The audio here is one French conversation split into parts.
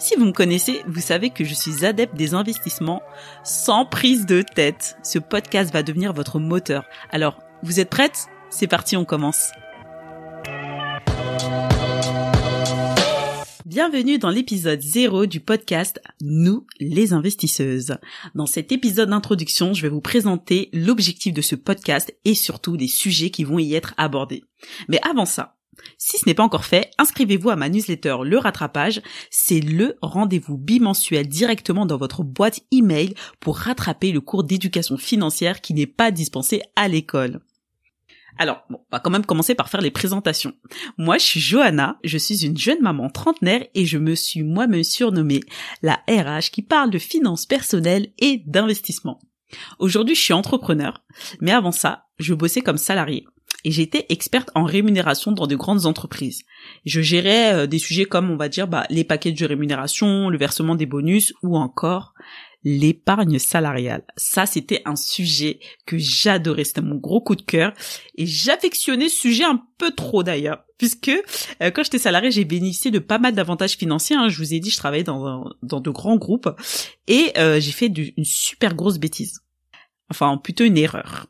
Si vous me connaissez, vous savez que je suis adepte des investissements sans prise de tête. Ce podcast va devenir votre moteur. Alors, vous êtes prête? C'est parti, on commence. Bienvenue dans l'épisode 0 du podcast Nous les investisseuses. Dans cet épisode d'introduction, je vais vous présenter l'objectif de ce podcast et surtout les sujets qui vont y être abordés. Mais avant ça, si ce n'est pas encore fait, inscrivez-vous à ma newsletter Le Rattrapage. C'est le rendez-vous bimensuel directement dans votre boîte email pour rattraper le cours d'éducation financière qui n'est pas dispensé à l'école. Alors, on va quand même commencer par faire les présentations. Moi, je suis Johanna, je suis une jeune maman trentenaire et je me suis moi-même surnommée la RH qui parle de finances personnelles et d'investissement. Aujourd'hui, je suis entrepreneur, mais avant ça, je bossais comme salarié et j'étais experte en rémunération dans de grandes entreprises. Je gérais euh, des sujets comme, on va dire, bah, les paquets de rémunération, le versement des bonus ou encore l'épargne salariale. Ça, c'était un sujet que j'adorais. C'était mon gros coup de cœur. Et j'affectionnais ce sujet un peu trop d'ailleurs. Puisque euh, quand j'étais salarié, j'ai bénéficié de pas mal d'avantages financiers. Hein. Je vous ai dit, je travaillais dans, dans de grands groupes. Et euh, j'ai fait une super grosse bêtise. Enfin, plutôt une erreur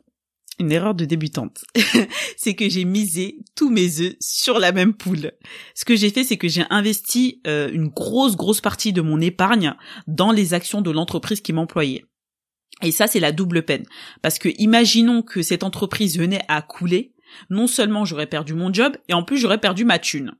une erreur de débutante. c'est que j'ai misé tous mes œufs sur la même poule. Ce que j'ai fait, c'est que j'ai investi euh, une grosse, grosse partie de mon épargne dans les actions de l'entreprise qui m'employait. Et ça, c'est la double peine. Parce que imaginons que cette entreprise venait à couler, non seulement j'aurais perdu mon job, et en plus j'aurais perdu ma thune.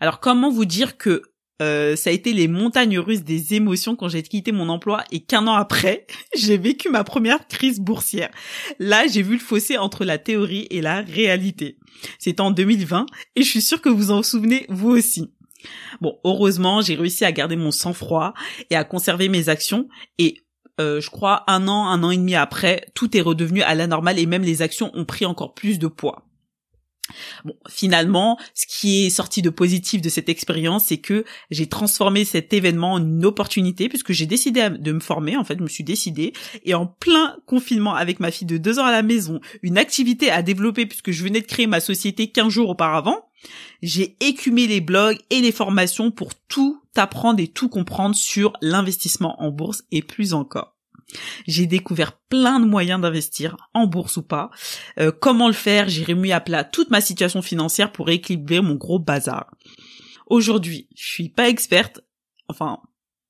Alors comment vous dire que euh, ça a été les montagnes russes des émotions quand j'ai quitté mon emploi et qu'un an après, j'ai vécu ma première crise boursière. Là, j'ai vu le fossé entre la théorie et la réalité. C'était en 2020 et je suis sûre que vous en souvenez vous aussi. Bon, heureusement, j'ai réussi à garder mon sang-froid et à conserver mes actions et euh, je crois un an, un an et demi après, tout est redevenu à la normale et même les actions ont pris encore plus de poids. Bon, finalement, ce qui est sorti de positif de cette expérience, c'est que j'ai transformé cet événement en une opportunité puisque j'ai décidé de me former. En fait, je me suis décidée et en plein confinement avec ma fille de deux ans à la maison, une activité à développer puisque je venais de créer ma société 15 jours auparavant. J'ai écumé les blogs et les formations pour tout apprendre et tout comprendre sur l'investissement en bourse et plus encore. J'ai découvert plein de moyens d'investir, en bourse ou pas. Euh, comment le faire? J'ai remis à plat toute ma situation financière pour équilibrer mon gros bazar. Aujourd'hui, je suis pas experte, enfin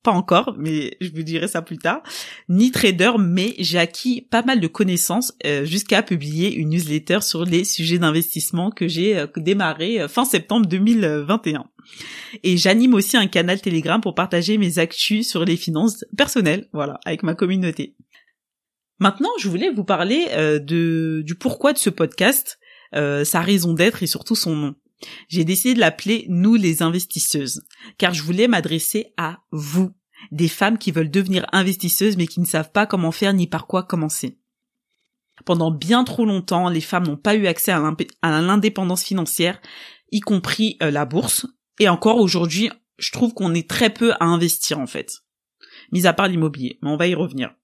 pas encore, mais je vous dirai ça plus tard, ni trader, mais j'ai acquis pas mal de connaissances euh, jusqu'à publier une newsletter sur les sujets d'investissement que j'ai euh, démarré fin septembre 2021. Et j'anime aussi un canal Telegram pour partager mes actus sur les finances personnelles, voilà, avec ma communauté. Maintenant, je voulais vous parler euh, du pourquoi de ce podcast, euh, sa raison d'être et surtout son nom. J'ai décidé de l'appeler Nous les investisseuses, car je voulais m'adresser à vous, des femmes qui veulent devenir investisseuses mais qui ne savent pas comment faire ni par quoi commencer. Pendant bien trop longtemps, les femmes n'ont pas eu accès à l'indépendance financière, y compris euh, la bourse, et encore aujourd'hui, je trouve qu'on est très peu à investir en fait, mis à part l'immobilier. Mais on va y revenir.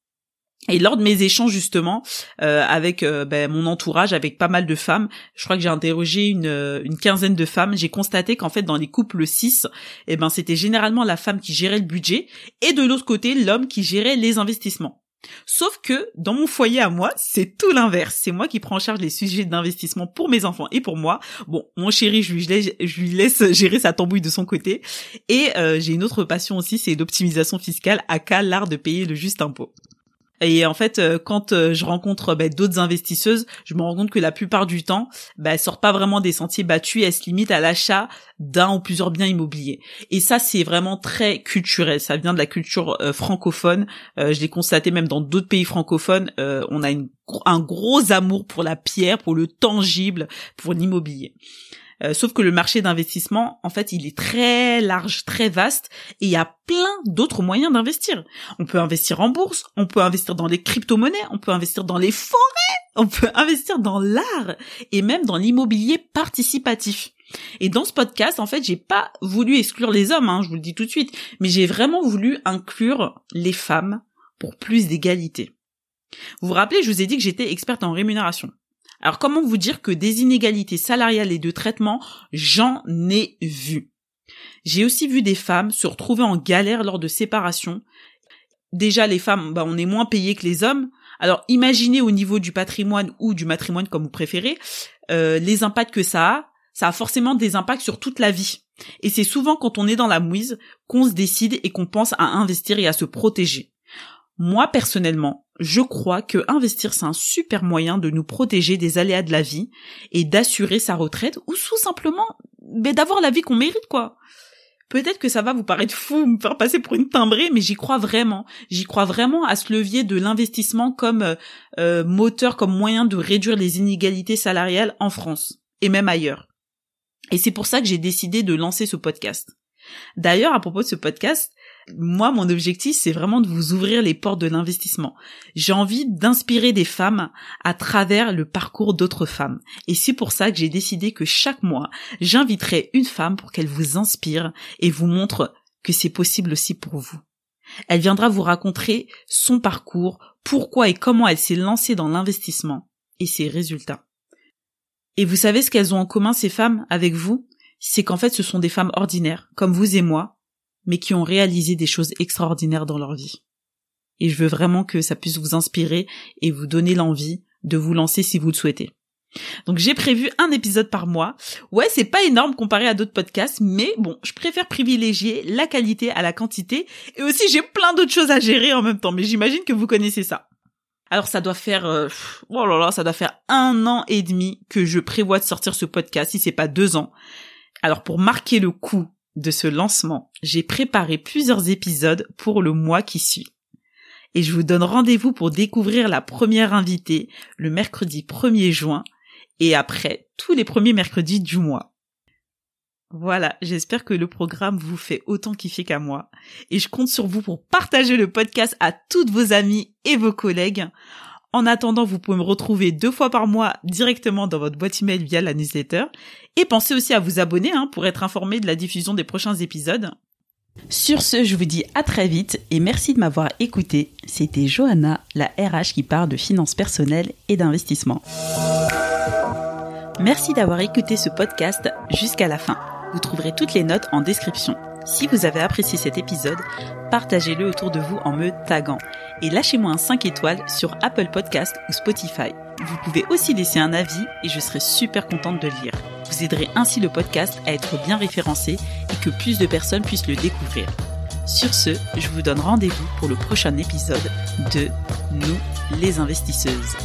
Et lors de mes échanges justement euh, avec euh, ben, mon entourage, avec pas mal de femmes, je crois que j'ai interrogé une, euh, quinzaine de femmes, j'ai constaté qu'en fait dans les couples 6, eh ben c'était généralement la femme qui gérait le budget et de l'autre côté l'homme qui gérait les investissements. Sauf que dans mon foyer à moi, c'est tout l'inverse. C'est moi qui prends en charge les sujets d'investissement pour mes enfants et pour moi. Bon, mon chéri, je lui, laisse gérer sa tambouille de son côté. Et euh, j'ai une autre passion aussi, c'est l'optimisation fiscale, cas l'art de payer le juste impôt. Et en fait, euh, quand euh, je rencontre bah, d'autres investisseuses, je me rends compte que la plupart du temps, bah, elles sortent pas vraiment des sentiers battus, elles se limitent à l'achat d'un ou plusieurs biens immobiliers. Et ça, c'est vraiment très culturel. Ça vient de la culture euh, francophone. je l'ai constaté même dans d'autres pays francophones. on a une, un gros amour pour la pierre, pour le tangible, pour l'immobilier. Euh, sauf que le marché d'investissement, en fait, il est très large, très vaste, et il y a plein d'autres moyens d'investir. On peut investir en bourse, on peut investir dans les crypto-monnaies, on peut investir dans les forêts, on peut investir dans l'art, et même dans l'immobilier participatif. Et dans ce podcast, en fait, j'ai pas voulu exclure les hommes, hein, je vous le dis tout de suite, mais j'ai vraiment voulu inclure les femmes pour plus d'égalité. Vous vous rappelez, je vous ai dit que j'étais experte en rémunération. Alors comment vous dire que des inégalités salariales et de traitement, j'en ai vu. J'ai aussi vu des femmes se retrouver en galère lors de séparation. Déjà les femmes, bah, on est moins payées que les hommes. Alors imaginez au niveau du patrimoine ou du matrimoine comme vous préférez, euh, les impacts que ça a. Ça a forcément des impacts sur toute la vie. Et c'est souvent quand on est dans la mouise qu'on se décide et qu'on pense à investir et à se protéger. Moi, personnellement, je crois que investir, c'est un super moyen de nous protéger des aléas de la vie et d'assurer sa retraite ou tout simplement d'avoir la vie qu'on mérite, quoi. Peut-être que ça va vous paraître fou, me faire passer pour une timbrée, mais j'y crois vraiment. J'y crois vraiment à ce levier de l'investissement comme euh, euh, moteur, comme moyen de réduire les inégalités salariales en France et même ailleurs. Et c'est pour ça que j'ai décidé de lancer ce podcast. D'ailleurs, à propos de ce podcast, moi, mon objectif, c'est vraiment de vous ouvrir les portes de l'investissement. J'ai envie d'inspirer des femmes à travers le parcours d'autres femmes. Et c'est pour ça que j'ai décidé que chaque mois, j'inviterai une femme pour qu'elle vous inspire et vous montre que c'est possible aussi pour vous. Elle viendra vous raconter son parcours, pourquoi et comment elle s'est lancée dans l'investissement et ses résultats. Et vous savez ce qu'elles ont en commun, ces femmes, avec vous? C'est qu'en fait, ce sont des femmes ordinaires, comme vous et moi, mais qui ont réalisé des choses extraordinaires dans leur vie. Et je veux vraiment que ça puisse vous inspirer et vous donner l'envie de vous lancer si vous le souhaitez. Donc j'ai prévu un épisode par mois. Ouais, c'est pas énorme comparé à d'autres podcasts, mais bon, je préfère privilégier la qualité à la quantité et aussi j'ai plein d'autres choses à gérer en même temps, mais j'imagine que vous connaissez ça. Alors ça doit faire euh, oh là là, ça doit faire un an et demi que je prévois de sortir ce podcast, si c'est pas deux ans. Alors pour marquer le coup de ce lancement, j'ai préparé plusieurs épisodes pour le mois qui suit. Et je vous donne rendez-vous pour découvrir la première invitée le mercredi 1er juin et après tous les premiers mercredis du mois. Voilà, j'espère que le programme vous fait autant kiffer qu'à moi et je compte sur vous pour partager le podcast à toutes vos amis et vos collègues. En attendant, vous pouvez me retrouver deux fois par mois directement dans votre boîte email via la newsletter. Et pensez aussi à vous abonner hein, pour être informé de la diffusion des prochains épisodes. Sur ce, je vous dis à très vite et merci de m'avoir écouté. C'était Johanna, la RH qui parle de finances personnelles et d'investissement. Merci d'avoir écouté ce podcast jusqu'à la fin. Vous trouverez toutes les notes en description. Si vous avez apprécié cet épisode, partagez-le autour de vous en me taguant et lâchez-moi un 5 étoiles sur Apple Podcast ou Spotify. Vous pouvez aussi laisser un avis et je serai super contente de le lire. Vous aiderez ainsi le podcast à être bien référencé et que plus de personnes puissent le découvrir. Sur ce, je vous donne rendez-vous pour le prochain épisode de Nous les investisseuses.